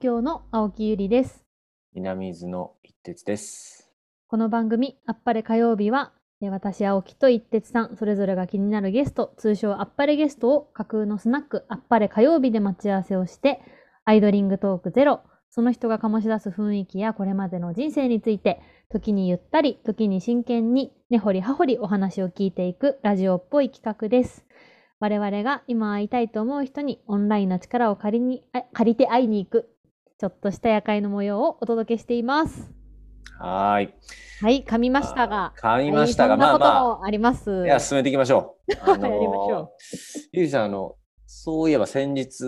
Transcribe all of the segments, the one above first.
東京の青木ゆりです。南伊豆の一徹です。この番組、あっぱれ火曜日は、えー私、青木と一徹さん、それぞれが気になるゲスト、通称あっぱれゲストを架空のスナック、あっぱれ火曜日で待ち合わせをして、アイドリングトークゼロ、その人が醸し出す雰囲気やこれまでの人生について、時にゆったり、時に真剣に、根掘り葉掘りお話を聞いていくラジオっぽい企画です。我々が今会いたいと思う人にオンラインの力を借りにあ借りて会いに行く、ちょっとした夜会の模様をお届けしています。はーい。はい、噛みましたが。噛みましたが、はい、そんなことまあまもあります？あ、いや、進めていきましょう。あやりましょゆりさん、あの、そういえば先日、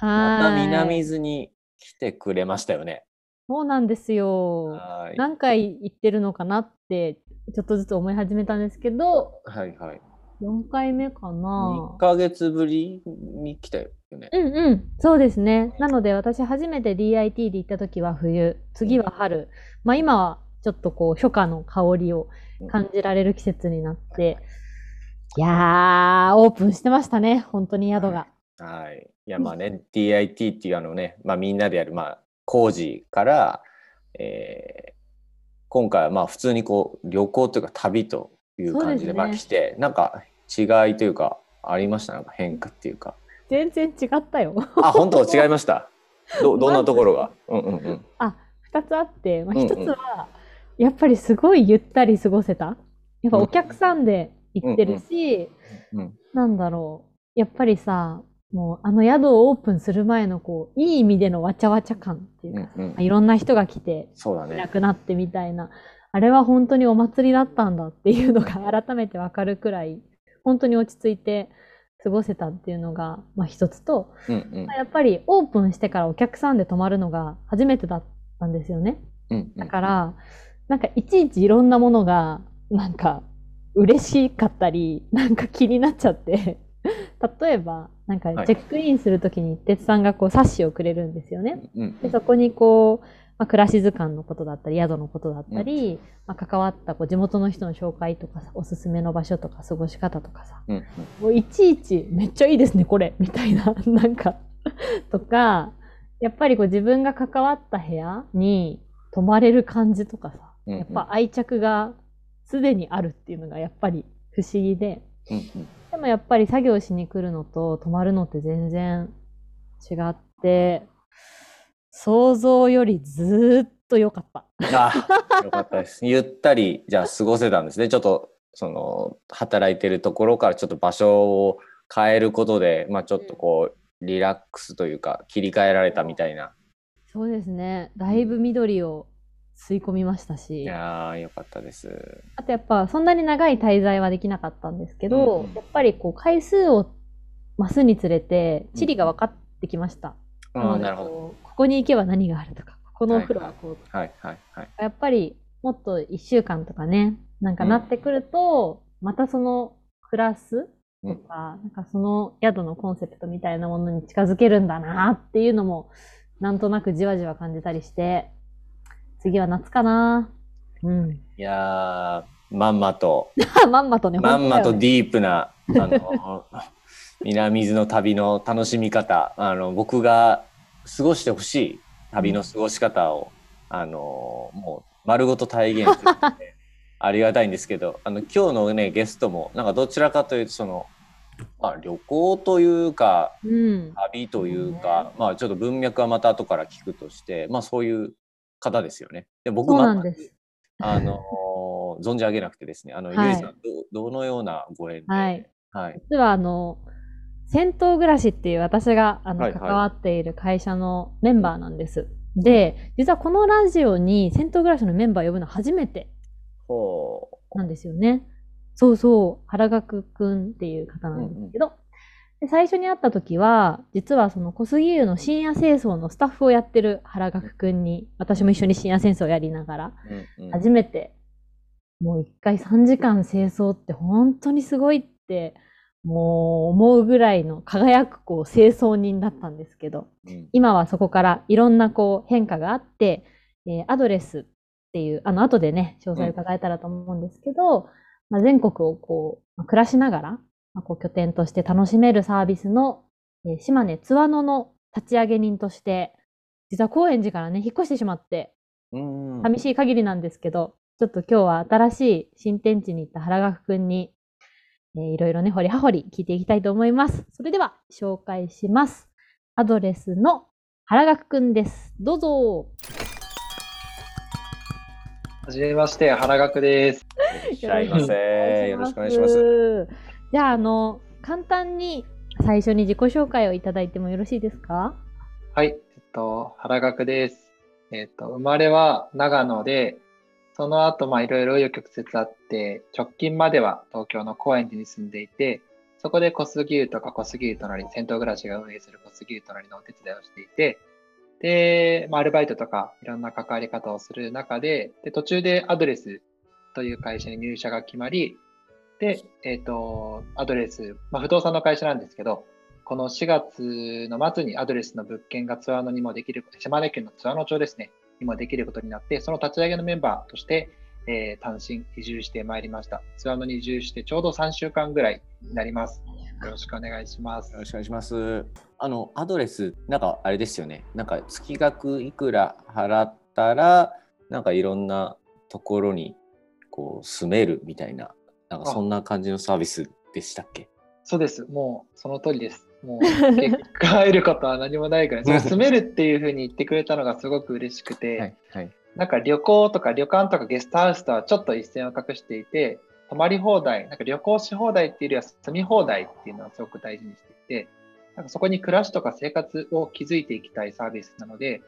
またはい。南伊豆に来てくれましたよね。そうなんですよ。はい。何回行ってるのかなって、ちょっとずつ思い始めたんですけど、はいはい。4回目かな2。ヶ月ぶりに来たよね。うんうん、そうですね。なので私初めて DIT で行った時は冬、次は春。まあ今はちょっとこう初夏の香りを感じられる季節になって、いやー、オープンしてましたね、本当に宿が。はい。いや、まあね、DIT っていうあのね、まあみんなでやる、まあ、工事から、えー今回はまあ普通にこう旅行というか旅という感じでまあ来て、なんか違いというかありました？なんか変化っていうか。全然違ったよ。あ、本当？違いました？ど どんなところが？うんうんうん。あ、二つあって、まあ、うんうん一つは、やっぱりすごいゆったり過ごせた。やっぱお客さんで行ってるし、うんなんだろう。やっぱりさ、もうあの宿をオープンする前のこう、いい意味でのわちゃわちゃ感っていうか、うんうん。いろんな人が来て、そうだいなね。くなってみたいな、あれは本当にお祭りだったんだっていうのが改めてわかるくらい、本当に落ち着いて過ごせたっていうのが、まあ一つと、うんうん。やっぱりオープンしてからお客さんで泊まるのが初めてだったんですよね。うんうん。だから、なんかいちいちいろんなものが、なんか嬉しかったり、なんか気になっちゃって、例えば、なんかはい。チェックインするときに鉄さんがこう冊子をくれるんですよね。うん。でそこにこう、まあ、暮らし図鑑のことだったり、宿のことだったり、まあ、関わったこう地元の人の紹介とかさ、おすすめの場所とか過ごし方とかさ、うんうん。もういちいちめっちゃいいですね、これ、みたいな、なんか、とか、やっぱりこう自分が関わった部屋に泊まれる感じとかさ、うんうん。やっぱ愛着がすでにあるっていうのがやっぱり不思議で、うんうん。でもやっぱり作業しに来るのと泊まるのって全然違って、想像よりずーっと良かった。あ、よかったです。ゆったりじゃあ過ごせたんですね。ちょっとその働いてるところからちょっと場所を変えることで、まあちょっとこうリラックスというか切り替えられたみたいな。そうですね。だいぶ緑を吸い込みましたし。いやーよかったです。あとやっぱそんなに長い滞在はできなかったんですけど、うんやっぱりこう回数を増すにつれて地理が分かってきました。あなのでーなるほど。こうここに行けば何があるとか、ここのお風呂はこう、はい。はい。はい。やっぱりもっと1週間とかね、なんかなってくると、またそのクラスとか、なんかその宿のコンセプトみたいなものに近づけるんだなっていうのも、なんとなくじわじわ感じたりして、次は夏かな。うん。いやーまんまと。まんまとね、まんまとディープなあの 南伊豆の旅の楽しみ方あの僕が過ごしてほしい旅の過ごし方を、あのもう丸ごと体現するので ありがたいんですけどあの今日のねゲストもなんかどちらかというとその、まあ、旅行というかうん。旅というか、まあちょっと文脈はまた後から聞くとしてまあそういう方ですよね。で僕そうなん全くです。あの存じ上げなくてですね、あの、はいゆいさんど、どのようなご縁で、はい。はい、実はあの、銭湯暮らしっていう私があの、はいはい。関わっている会社のメンバーなんです。で、実はこのラジオに銭湯暮らしのメンバー呼ぶの初めてほなんですよね。そうそう、原学くんっていう方なんですけど、で最初に会った時は、実はその小杉湯の深夜清掃のスタッフをやってる原学くんに、私も一緒に深夜清掃をやりながら、う、うんうん。初めて、もう一回3時間清掃って本当にすごいって、もう思うぐらいの輝くこう清掃人だったんですけど、うん今はそこからいろんなこう変化があって、えーアドレスっていう、あの後でね、詳細伺えたらと思うんですけど、まあ、全国をこう、まあ暮らしながら、まあ、こう拠点として楽しめるサービスの、えー島根津和野の立ち上げ人として実は高円寺からね、引っ越してしまって、うん。寂しい限りなんですけど、ちょっと今日は新しい新天地に行った原学くんに、えーいろいろね、掘り葉掘り聞いていきたいと思います。それでは、紹介します。アドレスの原学くんです。どうぞ。はじめまして、原学です。いらっしゃいませ。よろしくお願いします。す。じゃあ、あの、簡単に最初に自己紹介をいただいてもよろしいですか？はい、えっと、原学です。えっと、生まれは長野で、その後、まあ、いろいろ紆余曲折あって、直近までは東京の高円寺に住んでいて、そこで小杉湯とか小杉湯隣、銭湯暮らしが運営する小杉湯隣のお手伝いをしていて、で、まあ、アルバイトとかいろんな関わり方をする中で、で、途中でアドレスという会社に入社が決まり、で、えっ、と、アドレス、まあ、不動産の会社なんですけど、この4月の末にアドレスの物件がツアーノにもできる、島根県のツアーノ町ですね、にもできることになって、その立ち上げのメンバーとして、えー単身移住してまいりました。ツアーノに移住してちょうど3週間ぐらいになります。よろしくお願いしますよ。ろしくお願いします。あの、アドレス、なんかあれですよね。なんか月額いくら払ったら、なんかいろんなところにこう住めるみたいな、なんかそんな感じのサービスでしたっけ？そうです。もうその通りです。もう結果得ることは何もないから、その住めるっていうふうに言ってくれたのがすごく嬉しくて、はい。はい。なんか旅行とか旅館とかゲストハウスとはちょっと一線を画していて、泊まり放題、なんか旅行し放題っていうよりは住み放題っていうのはすごく大事にしていて、なんかそこに暮らしとか生活を築いていきたいサービスなので、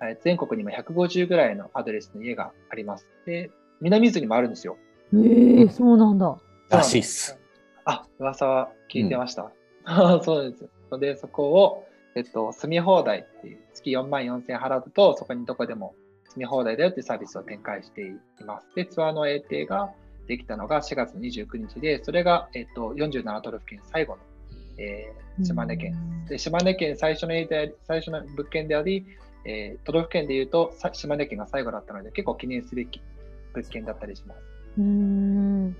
えー全国にも150ぐらいのアドレスの家があります。で、南伊豆にもあるんですよ。ええそうなんだ。らしいっす。あ、噂は聞いてました。そうですよ。で、そこを、えっと、住み放題っていう、月4万4千円払うと、そこにどこでも住み放題だよっていうサービスを展開しています。で、ツアーの英定ができたのが4月29日で、それが、えっと、47都道府県最後の、えー島根県。で、島根県最初の最初の物件であり、えー都道府県でいうと、さ島根県が最後だったので、結構記念すべき物件だったりします。うーん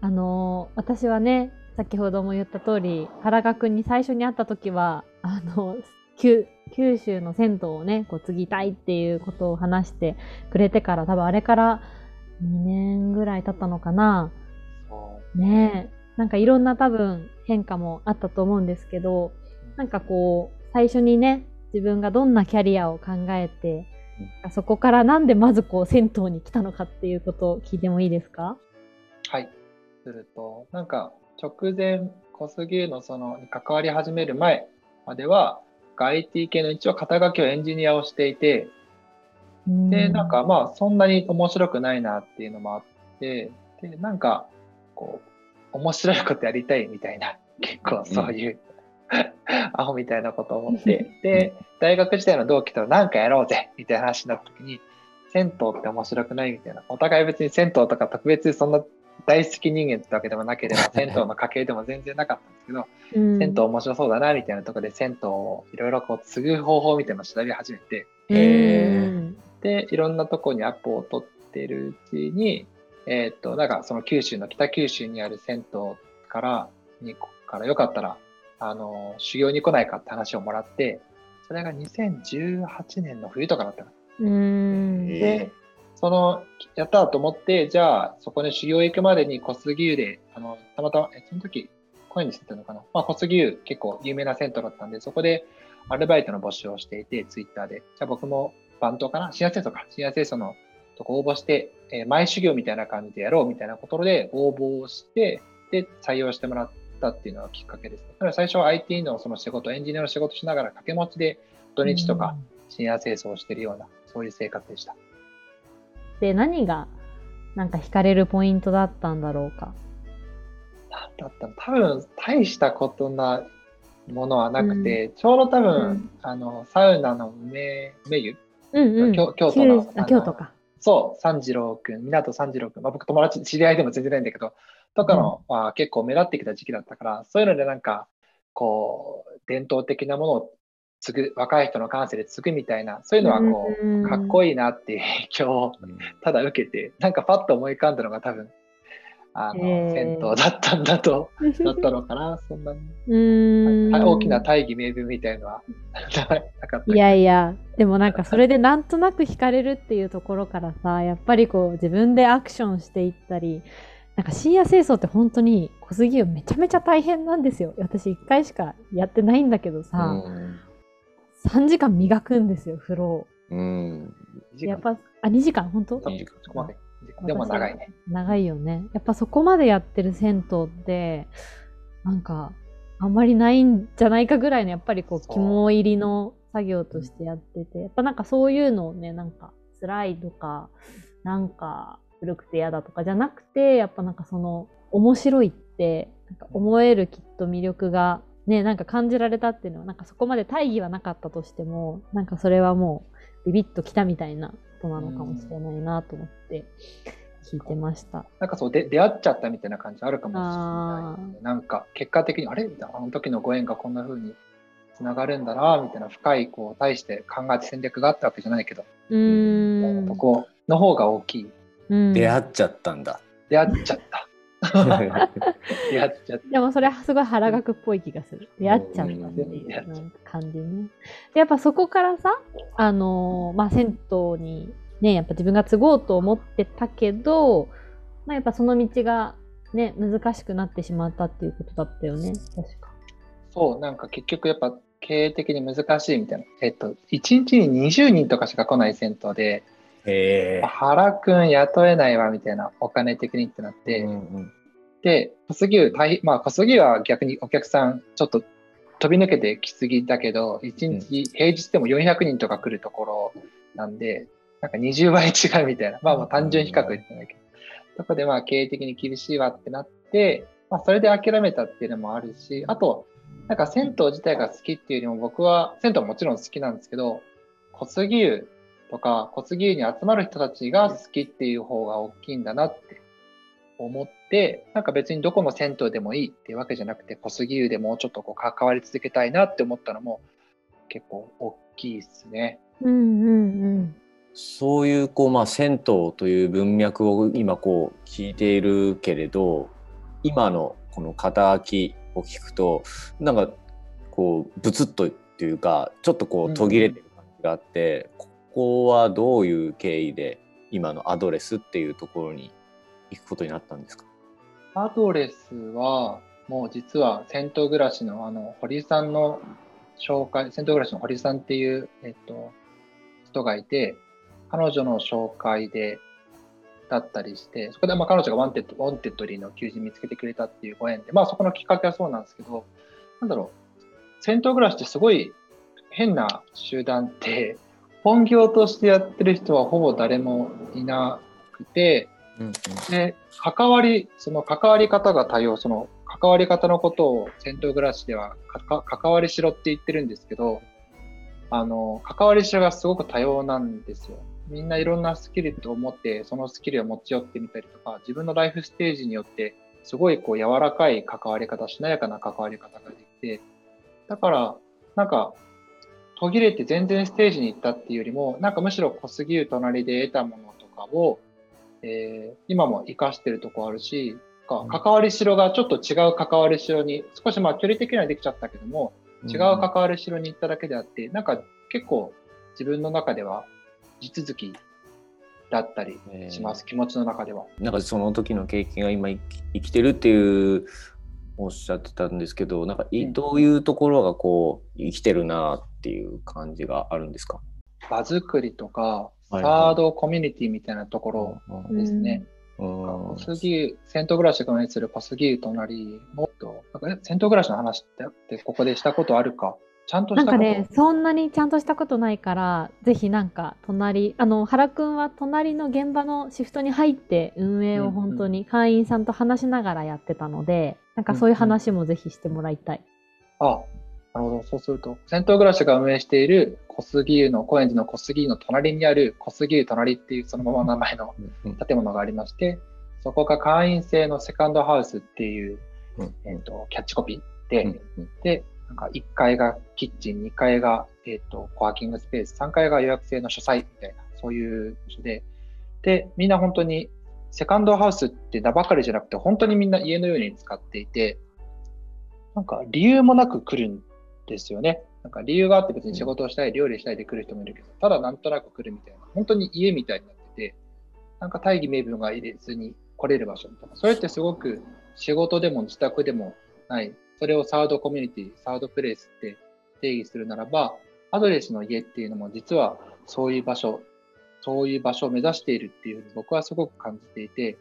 あの私はね先ほども言った通り原賀くんに最初に会った時はあの九九州の銭湯をねこう継ぎたいっていうことを話してくれてから多分あれから2年ぐらい経ったのかな。ね。え。なんかいろんな多分変化もあったと思うんですけどなんかこう最初にね自分がどんなキャリアを考えてそこからなんでまずこう銭湯に来たのかっていうことを聞いてもいいですか？はい。すると、なんか直前、小杉湯のそのに関わり始める前までは、IT 系の一応肩書きをエンジニアをしていて、で、なんかまあそんなに面白くないなっていうのもあって、で、なんかこう、面白いことやりたいみたいな、結構そういう、アホみたいなことを思って、で、大学時代の同期となんかやろうぜみたいな話になった時に、銭湯って面白くないみたいな。お互い別に銭湯とか特別そんな大好き人間ってわけでもなければ、銭湯の家系でも全然なかったんですけど、うん。銭湯面白そうだなみたいなところで銭湯をいろいろこう継ぐ方法みたいなのを調べ始めて、で、いろんなとこにアポを取ってるうちに、えーっと、なんかその九州の北九州にある銭湯から、にからよかったら、あの、修行に来ないかって話をもらって、それが2018年の冬とかだったの。うん。へで、その、やったと思って、じゃあ、そこに修行行くまでに小杉湯で、あの、たまたま、え、その時、声にしてたのかな？まあ、小杉湯結構有名な銭湯だったんで、そこでアルバイトの募集をしていて、ツイッターで。じゃあ僕も番頭かな？深夜清掃か。深夜清掃のとこ応募して、えー前修行みたいな感じでやろうみたいなことで応募をして、で、採用してもらったっていうのがきっかけですね。だから最初は IT のその仕事、エンジニアの仕事しながら掛け持ちで土日とか深夜清掃をしてるような、そういう生活でした。で何がなんか惹かれるポイントだったんだろうか？だったの？多分大したことなものはなくて、ちょうど多分、うんあのサウナの梅梅湯？うんうん。京京都の九あ京都か。そう三次郎くん港三次郎くん、まあ、僕友達知り合いでも全然ないんだけどとかのは結構目立ってきた時期だったからそういうのでなんかこう伝統的なものを継ぐ若い人の感性で継ぐみたいなそういうのはこう、うん。かっこいいなっていう影響をうん。ただ受けて、なんかパッと思い浮かんだのが多分、あの、だったんだと、だったのかな、そんな。に。大きな大義名分みたいのはなかったいやいや、でもなんかそれでなんとなく惹かれるっていうところからさ、やっぱりこう自分でアクションしていったり、なんか深夜清掃って本当に小杉湯めちゃめちゃ大変なんですよ。私1回しかやってないんだけどさ、うん3時間磨くんですよ、風呂を。うん。やっぱ、あ、2時間本当？いい時間そこまで。でも長いね。長いよね。やっぱそこまでやってる銭湯って、なんか、あんまりないんじゃないかぐらいの、やっぱりこう、肝入りの作業としてやってて、やっぱなんかそういうのをね、なんか、辛いとか、なんか、古くて嫌だとかじゃなくて、やっぱなんかその、面白いって、なんか思えるきっと魅力が、ね、なんか感じられたっていうのは、なんかそこまで大義はなかったとしても、なんかそれはもう、ビビッときたみたいなことなのかもしれないなと思って、聞いてました。なんかそうで出会っちゃったみたいな感じあるかもしれあない、ね。なんか結果的に、あれみたいな、あの時のご縁がこんな風につながるんだな、みたいな深い、こう、対して考えて戦略があったわけじゃないけど、うーん。とこの方が大きい。うん出会っちゃったんだ。出会っちゃった。出会っちゃった。でもそれはすごい腹学っぽい気がする。出会っちゃったっていう感じね。でやっぱそこからさ、あのーまあ銭湯にね、やっぱ自分が継ごうと思ってたけど、まあやっぱその道がね、難しくなってしまったっていうことだったよね。確か。そう、なんか結局やっぱ経営的に難しいみたいな。えっと、1日に20人とかしか来ない銭湯で。原くん雇えないわみたいなお金的にってなって、うんうんで、小杉湯大変、まあ小杉湯は逆にお客さんちょっと飛び抜けてきすぎだけど、1日、平日でも400人とか来るところなんで、なんか20倍違うみたいな、まあまあ単純比較言ってないけど、そこでまあ経営的に厳しいわってなって、まあそれで諦めたっていうのもあるし、あと、なんか銭湯自体が好きっていうよりも僕は銭湯ももちろん好きなんですけど、小杉湯とか小杉湯に集まる人たちが好きっていう方が大きいんだなって思って、なんか別にどこの銭湯でもいいっていうわけじゃなくて、小杉湯でもうちょっとこう関わり続けたいなって思ったのも結構大きいですね。うんうんうん。そういうこうまあ銭湯という文脈を今こう聞いているけれど今のこの肩書きを聞くとなんかこうブツッとっていうかちょっとこう途切れてる感じがあって、ここはどういう経緯で今のアドレスっていうところに行くことになったんですか？アドレスはもう実は銭湯暮らしのあの堀さんの紹介、銭湯暮らしの堀さんっていう、えっと、人がいて、彼女の紹介で、だったりして、そこでまあ彼女がワンテッド、ワンテッドリーの求人見つけてくれたっていうご縁で、まあそこのきっかけはそうなんですけど、なんだろう、銭湯暮らしってすごい変な集団って、本業としてやってる人はほぼ誰もいなくて、うんうんで、関わり、その関わり方が多様、その関わり方のことを銭湯暮らしでは関わりしろって言ってるんですけど、あの、関わりしろがすごく多様なんですよ。みんないろんなスキルと思って、そのスキルを持ち寄ってみたりとか、自分のライフステージによって、すごいこう柔らかい関わり方、しなやかな関わり方ができて、だから、なんか、途切れて全然ステージに行ったっていうよりも、なんかむしろ小杉湯隣で得たものとかを、えー今も活かしてるとこあるし、か関わりしろがちょっと違う関わりしろに、少しまあ距離的にはできちゃったけども、違う関わりしろに行っただけであって、なんか結構自分の中では地続きだったりします、気持ちの中では。なんかその時の経験が今生き生きてるっていうおっしゃってたんですけどなんかどういうところがこう生きてるなっていう感じがあるんですか、場作りとか、はいサードコミュニティみたいなところうんですね。うん。小杉湯、銭湯暮らしが運営する小杉湯隣もっと、なんかえ銭湯暮らしの話ってここでしたことあるか。ちゃんとしたこと。なんかね、そんなにちゃんとしたことないから、ぜひなんか隣、あの、原くんは隣の現場のシフトに入って運営を本当に会員さんと話しながらやってたので、なんかそういう話もぜひしてもらいたい。あ、なるほど。そうすると、銭湯暮らしが運営している小杉湯の、高円寺の小杉湯の隣にある小杉湯隣っていうそのまま名前のうん。建物がありまして、そこが会員制のセカンドハウスっていう、うん。えっ、と、キャッチコピーで、で、なんか1階がキッチン、2階が、えっ、と、コワーキングスペース、3階が予約制の書斎みたいな、そういう場所で、で、みんな本当にセカンドハウスって名ばかりじゃなくて、本当にみんな家のように使っていて、なんか理由もなく来るんですよね。なんか理由があって別に仕事をしたい、料理したいで来る人もいるけど、ただなんとなく来るみたいな、本当に家みたいになってて、なんか大義名分が入れずに来れる場所みたいな。それってすごく仕事でも自宅でもない、それをサードコミュニティ、サードプレイスって定義するならば、アドレスの家っていうのも実はそういう場所、そういう場所を目指しているっていうふうに僕はすごく感じていて、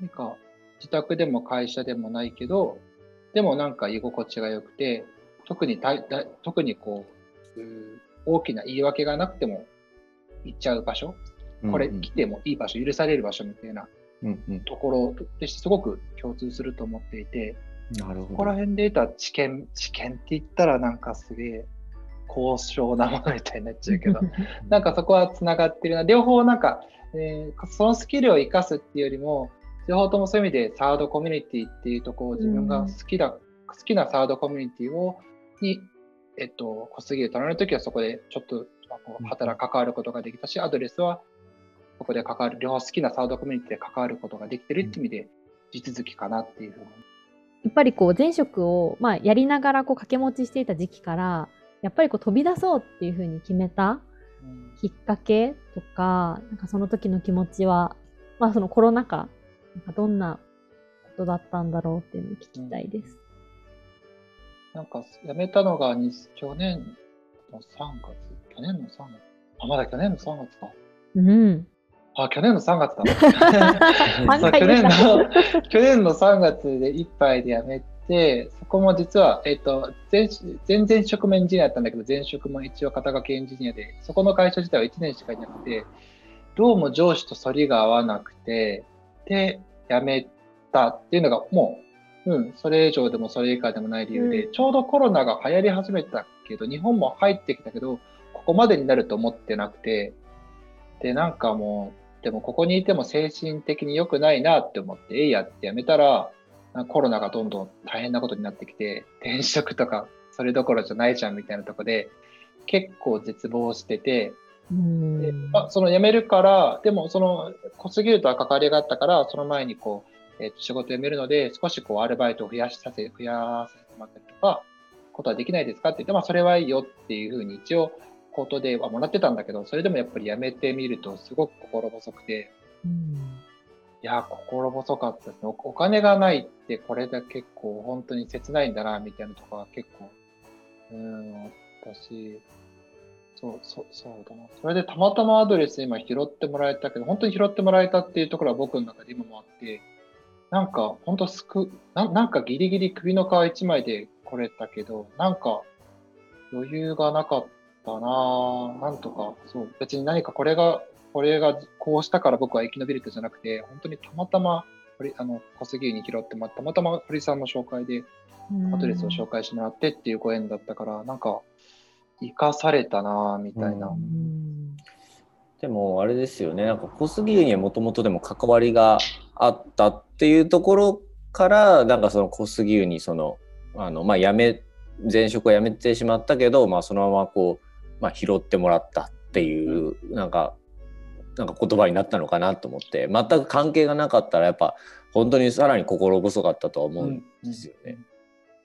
なんか自宅でも会社でもないけど、でもなんか居心地が良くて、特にだだ特にこう大きな言い訳がなくても行っちゃう場所、これ来てもいい場所、許される場所みたいなところとしてすごく共通すると思っていて、なるほど。ここら辺で得た知見、知見って言ったらなんかすげえ高尚なものみたいになっちゃうけど、なんかそこはつながってるな。両方なんか、えー、そのスキルを生かすっていうよりも、両方ともそういう意味でサードコミュニティっていうところを自分が好きだ、うん、好きなサードコミュニティをに、えっと、小杉を取られるときはそこでちょっと働関わることができたし、アドレスはそこで関わる、両方好きなサードコミュニティで関わることができてるっていう意味で、地続きかなっていうふうに。やっぱりこう前職を、まあ、やりながらこう掛け持ちしていた時期からやっぱりこう飛び出そうっていうふうに決めたきっかけとか、なんかその時の気持ちは、まあそのコロナ禍、なんかどんなことだったんだろうっていうのを聞きたいです。なんか辞めたのが去年の3月去年の3月あ、まだ去年の3月か。うん。あ、去年の3月だ。去年の、去年の3月でいっぱいで辞めて、そこも実は、えっ、ー、と、全全然職もエンジニアだったんだけど、前職も一応肩書きエンジニアで、そこの会社自体は1年しかいなくて、どうも上司と反りが合わなくて、で、辞めたっていうのがもう、うん、それ以上でもそれ以下でもない理由で、うん、ちょうどコロナが流行り始めたけど、日本も入ってきたけど、ここまでになると思ってなくて、で、なんかもう、でもここにいても精神的に良くないなって思って、えいやってやめたら、コロナがどんどん大変なことになってきて、転職とかそれどころじゃないじゃんみたいなとこで、結構絶望してて、でまあ、その辞めるから、でもその小すぎるとは関わりがあったから、その前にこう、えー、と仕事辞めるので、少しこうアルバイトを増やさせ、増やさせてもらったりとか、ことはできないですかって言って、まあそれはいいよっていうふうに一応口頭ではもらってたんだけど、それでもやっぱりやめてみるとすごく心細くて、うん、いや、心細かったですね。お金がないってこれだけ結構本当に切ないんだな、みたいなとこは結構、うん、私、そう、そう、そうだな。それでたまたまアドレス今拾ってもらえたけど、本当に拾ってもらえたっていうところは僕の中で今もあって、なんか本当すくな、なんかギリギリ首の皮一枚で来れたけど、なんか余裕がなかったななんとか、そう、別に何かこれが、これがこうしたから僕は生き延びるってじゃなくて、本当にたまたま、あの、小杉に拾ってもらたまたま堀さんの紹介で、アドレスを紹介してもらってっていうご縁だったから、なんか、生かされたなみたいな。でもあれですよね。なんか小杉にはもともとでも関わりがあったっていうところからなんかその小杉湯にそのあのまあ辞め前職を辞めてしまったけど、まあ、そのままこうまあ、拾ってもらったっていうなんかなんか言葉になったのかなと思って全く関係がなかったらやっぱ本当にさらに心細かったとは思うんですよね。うんうん、い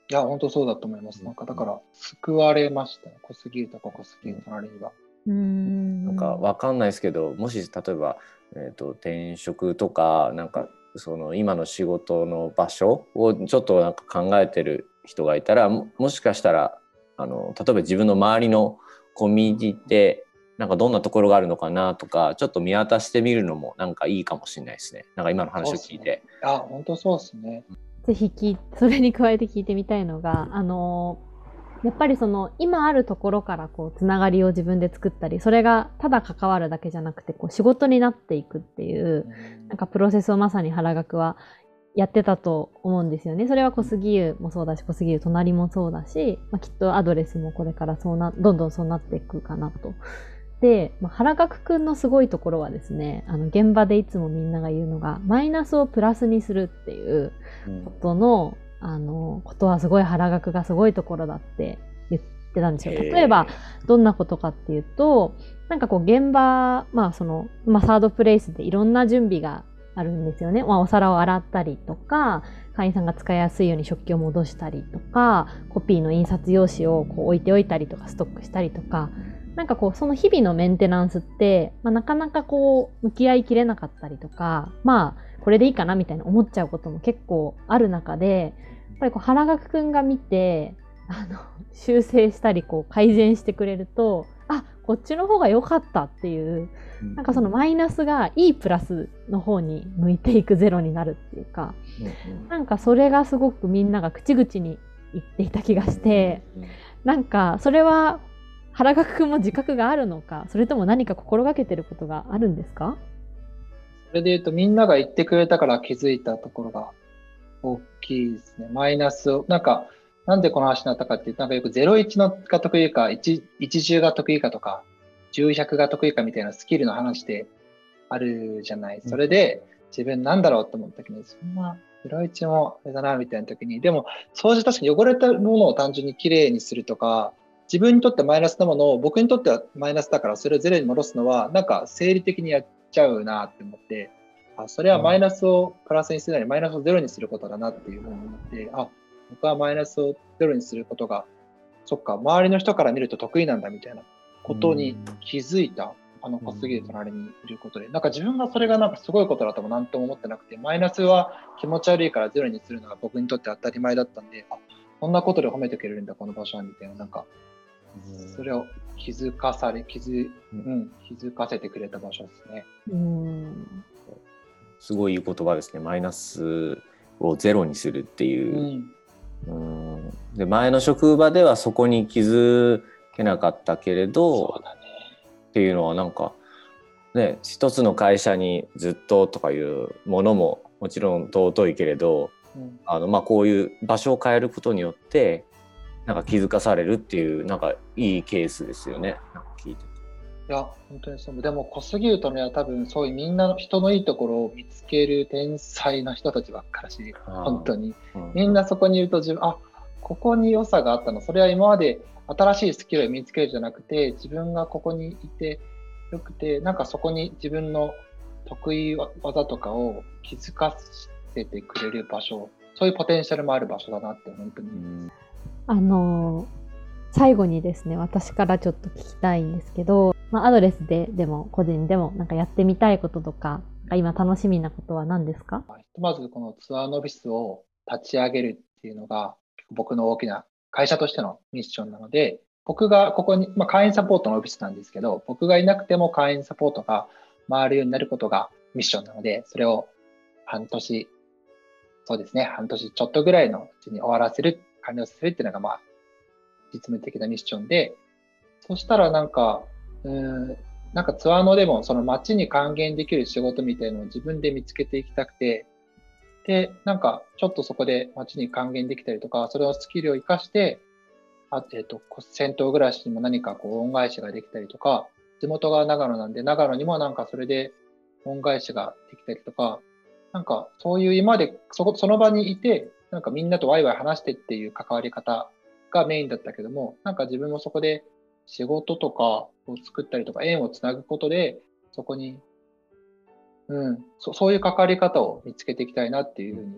や本当そうだと思います。なんかだから救われました、ね、濃すぎるとか濃すぎる隣には。うんなんかわかんないですけどもし例えば、えーと、転職とかなんかその今の仕事の場所をちょっとなんか考えてる人がいたらもしかしたらあの例えば自分の周りのコミュニティってなんかどんなところがあるのかなとかちょっと見渡してみるのもなんかいいかもしれないですねなんか今の話を聞いて。ね、あ本当そうですね。ぜひきそれに加えて聞いてみたいのがあのやっぱりその今あるところからこうつながりを自分で作ったりそれがただ関わるだけじゃなくてこう仕事になっていくっていう、うん、なんかプロセスをまさに原学はやってたと思うんですよね。それは小杉湯もそうだし、小杉湯隣もそうだし、まあ、きっとアドレスもこれからそうな、どんどんそうなっていくかなと。で、まあ、原学くんのすごいところはですね、あの、現場でいつもみんなが言うのが、マイナスをプラスにするっていうことの、うん、あの、ことはすごい原学がすごいところだって言ってたんですよ。例えば、どんなことかっていうと、なんかこう現場、まあその、まあサードプレイスでいろんな準備があるんですよね。まあ、お皿を洗ったりとか、会員さんが使いやすいように食器を戻したりとか、コピーの印刷用紙をこう置いておいたりとか、ストックしたりとか、なんかこう、その日々のメンテナンスって、まあ、なかなかこう、向き合いきれなかったりとか、まあ、これでいいかなみたいな思っちゃうことも結構ある中で、やっぱりこう、原学くんが見て、あの、修正したり、こう、改善してくれると、あ、こっちの方が良かったっていう、なんかそのマイナスがいいプラスの方に向いていくゼロになるっていうか、なんかそれがすごくみんなが口々に言っていた気がして、なんかそれは原学くんも自覚があるのか、それとも何か心がけてることがあるんですか？それで言うと、みんなが言ってくれたから気づいたところが大きいですね。マイナスを、なんか、なんでこの話になったかっていうと、なんかよく01のが得意か、1、10が得意かとか、10、100が得意かみたいなスキルの話であるじゃない。それで、自分なんだろうと思った時に、そんな01もあれだな、みたいな時に、でも、掃除確かに汚れたものを単純にきれいにするとか、自分にとってマイナスなものを僕にとってはマイナスだからそれをゼロに戻すのはなんか生理的にやっちゃうなって思ってあそれはマイナスをプラスにするなりマイナスをゼロにすることだなっていうふうに思ってあ僕はマイナスをゼロにすることがそっか周りの人から見ると得意なんだみたいなことに気づいたあの小杉る隣にいることで。なんか自分がそれがなんかすごいことだとも何とも思ってなくてマイナスは気持ち悪いからゼロにするのが僕にとって当たり前だったんであこんなことで褒めてくれるんだこの場所はみたいな。なんかそれを気づかされ、気づ、うん、気づかせてくれた場所ですね。うん。すごい言葉ですね。マイナスをゼロにするってういう。ん。うんで前の職場ではそこに気づけなかったけれどね。っていうのはなんかね一つの会社にずっととかいうものももちろん尊いけれどうん。あのまあこういう場所を変えることによってなんか気づかされるっていうなんかいいケースですよね。なんか聞いてて。いや、本当にそう。でも、小杉るとね、多分そういうみんなの人のいいところを見つける天才な人たちばっかりし、本当に。うんみんなそこにいると自分、あ、ここに良さがあったの。それは今まで新しいスキルを身につけるじゃなくて、自分がここにいてよくて、なんかそこに自分の得意技とかを気づかせてくれる場所、そういうポテンシャルもある場所だなって、本当に。うんあのー最後にですね、私からちょっと聞きたいんですけど、まあ、アドレスででも個人でもなんかやってみたいこととか、今楽しみなことは何ですか？ひとまずこのツアーのオフィスを立ち上げるっていうのが僕の大きな会社としてのミッションなので、僕がここに、まあ、会員サポートのオフィスなんですけど、僕がいなくても会員サポートが回るようになることがミッションなので、それを半年、そうですね、半年ちょっとぐらいのうちに終わらせる、完了させるっていうのが、まあ、実務的なミッションで、そしたらなんか、うん、なんかツアーのでもその街に還元できる仕事みたいのを自分で見つけていきたくて、で、なんかちょっとそこで街に還元できたりとか、それをスキルを活かして、あえっ、と、こ銭湯暮らしにも何かこう恩返しができたりとか、地元が長野なんで、長野にもなんかそれで恩返しができたりとか、なんかそういう今までそこその場にいて、なんかみんなとワイワイ話してっていう関わり方がメインだったけども、なんか自分もそこで仕事とかを作ったりとか、縁をつなぐことで、そこに、うん、そそういう関わり方を見つけていきたいなっていうふうに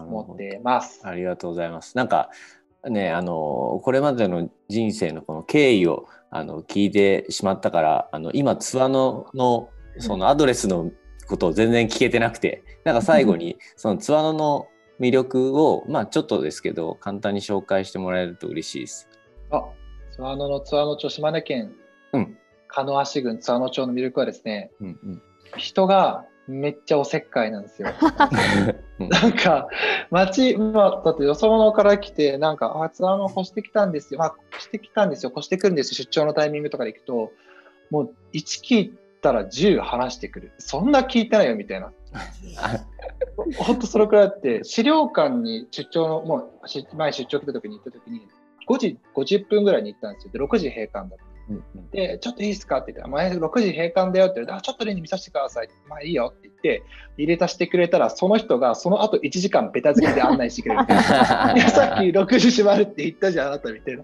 思ってます。ありがとうございます。なんかねあのこれまでの人生のこの経緯をあの聞いてしまったからあの今ツアーののそのアドレスのことを全然聞けてなくてなんか最後にそのツアーの魅力をまあちょっとですけど簡単に紹介してもらえると嬉しいです。あ、ツアーノのツアーノ町、島根県、うん鹿野足郡ツアーノ町の魅力はですね、うんうん人がめっちゃおせっかいなんですよ。う ん なんか、町、まあ、だってよそ者から来て、なんか、あ、ツアーの越してきたんですよ。まあ、越してきたんですよ。越してくるんですよ。出張のタイミングとかで行くと、もう、1聞いたら10話してくる。そんな聞いてないよ、みたいな。ほんとそれくらいあって、資料館に出張の、もう、し前出張来た時に行った時に、5時50分ぐらいに行ったんですよ。で、6時閉館だった。うんうんで、ちょっといいですかって言って、前6時閉館だよって言われて、あ、ちょっと例に見させてください。まあいいよって言って、入れたしてくれたら、その人がその後1時間ベタ付きで案内してくれる。いや、さっき6時閉まるって言ったじゃん、あなたみたいな。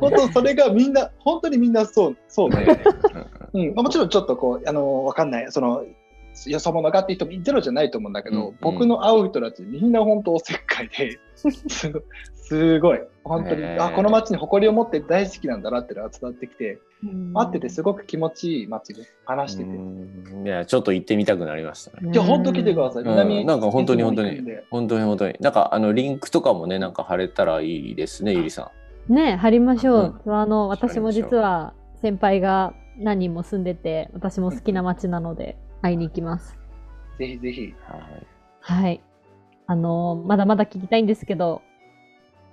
本当、それがみんな、本当にみんなそう、そうで、うんまあ、もちろんちょっとこう、あの、わかんない、その、よそ者がっていう人もゼロじゃないと思うんだけど、うん僕の会う人たちみんな本当おせっかいで、すごい、すごい、本当に、あ、この街に誇りを持って大好きなんだなっていうのが伝わってきて、うん。会っててすごく気持ちいい街で話してて。うん。いや、ちょっと行ってみたくなりましたね。いや、本当来てください。うん。南なんか本当に本当に本当に本当に。なんかあのリンクとかもね、なんか貼れたらいいですね、ゆりさね貼りましょう。うあの、私も実は先輩が何人も住んでて、私も好きな街なので会いに行きます。ぜひぜひ。ん。はい。はい。あの、まだまだ聞きたいんですけど、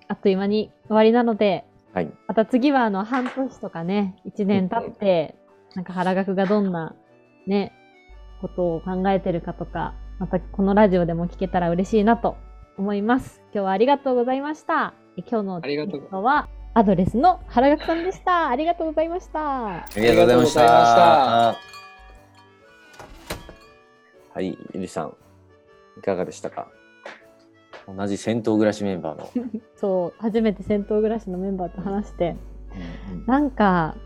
あっという間に終わりなので、はい。また次はあの半年とかね、1年経って、なんか原学がどんなね、ことを考えてるかとか、またこのラジオでも聞けたら嬉しいなと思います。今日はありがとうございました。え今日のありがとうゲストはアドレスの原学さんでした。ありがとうございました。ありがとうございました。はい、ゆりさん、いかがでしたか？同じ戦闘暮らしメンバーの。そう、初めて戦闘暮らしのメンバーと話して、うんなんか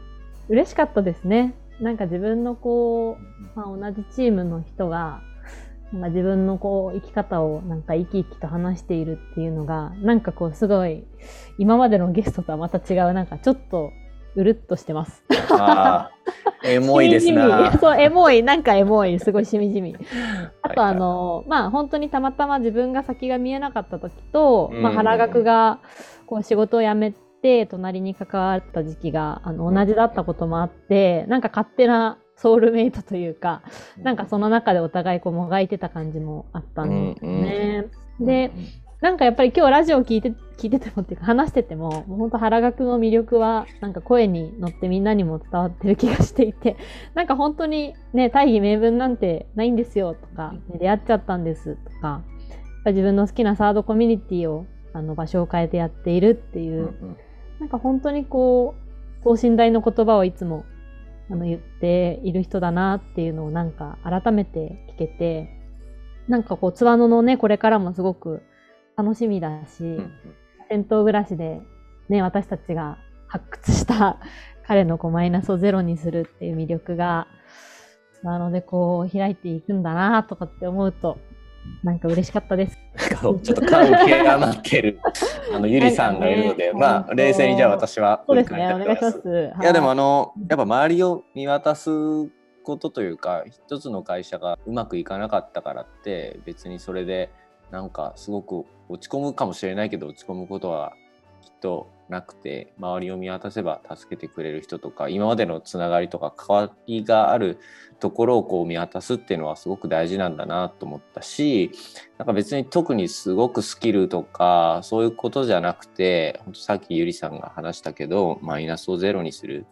嬉しかったですね。なんか自分のこう、まあ、同じチームの人が、なんか自分のこう生き方をなんか生き生きと話しているっていうのが、なんかこうすごい、今までのゲストとはまた違う、なんかちょっとうるっとしてます。エモいですなみ。そう、エモい、なんかエモい、すごいしみじみ。あとはいあの、まあ本当にたまたま自分が先が見えなかった時と、うんまあ原学がこう仕事を辞めて隣に関わった時期があの同じだったこともあって、なんか勝手なソウルメイトというか、なんかその中でお互いこうもがいてた感じもあったんですよね。で、なんかやっぱり今日ラジオ聞いて聞いててもっていうか話してても、もう本当原学の魅力はなんか声に乗ってみんなにも伝わってる気がしていて、なんか本当にね、大義名分なんてないんですよとか、ね出会っちゃったんですとか、自分の好きなサードコミュニティをあの場所を変えてやっているっていう、うんうん。なんか本当にこう、等身大の言葉をいつもあの言っている人だなっていうのをなんか改めて聞けて、なんかこう、ツワノのね、これからもすごく楽しみだし、うん戦闘暮らしでね、私たちが発掘した 彼のこうマイナスをゼロにするっていう魅力が、なのでこう開いていくんだなとかって思うと、なんか嬉しかったです。ちょっと感極まってる。あのゆりさんがいるので、はい。まあ冷静にじゃあ私はそうですね、お願いします。い。やでもあの、のやっぱ周りを見渡すことというか一つの会社がうまくいかなかったからって別にそれでなんかすごく落ち込むかもしれないけど落ち込むことはきっとなくて周りを見渡せば助けてくれる人とか今までのつながりとか関わりがあるところをこう見渡すっていうのはすごく大事なんだなと思ったしなんか別に特にすごくスキルとかそういうことじゃなくてさっきゆりさんが話したけどマイナスをゼロにする。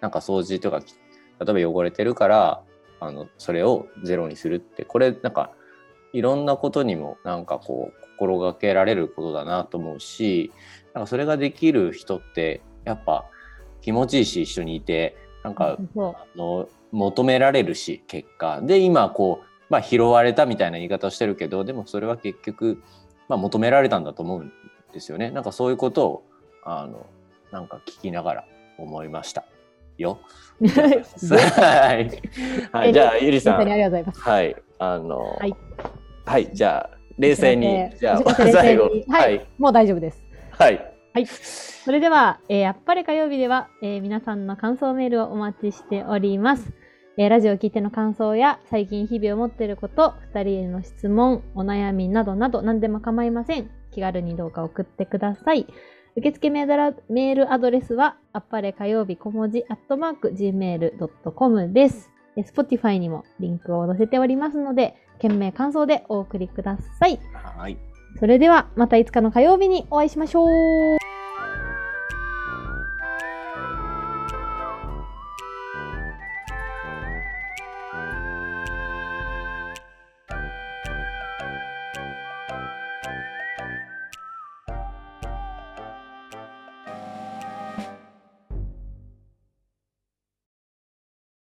なんか掃除とか例えば汚れてるからあのそれをゼロにするって。これなんかいろんなことにもなんかこう心がけられることだなと思うしなんかそれができる人ってやっぱ気持ちいいし一緒にいてなんかあの求められるし結果。で今こう、まあ、拾われたみたいな言い方をしてるけどでもそれは結局、まあ、求められたんだと思うんですよね。なんかそういうことをあのなんか聞きながら思いました。よ。はい、はい、じゃあゆりさん。ありがとうございます。はい。あのはい、はい、じゃあ冷静にじゃあ最後にははいい、もう大丈夫です。はいはい。それでは、えーやっぱり火曜日では、えー皆さんの感想メールをお待ちしております。えーラジオを聞いての感想や、最近日々思っていること、二人への質問、お悩みなどなど何でも構いません。気軽にどうか送ってください。受付メールアメールアドレスは、あっぱれ火曜日小文字、アットマーク、gmail.com です。えー Spotify にもリンクを載せておりますので、件名感想でお送りください。はいそれでは、またいつかの火曜日にお会いしましょう。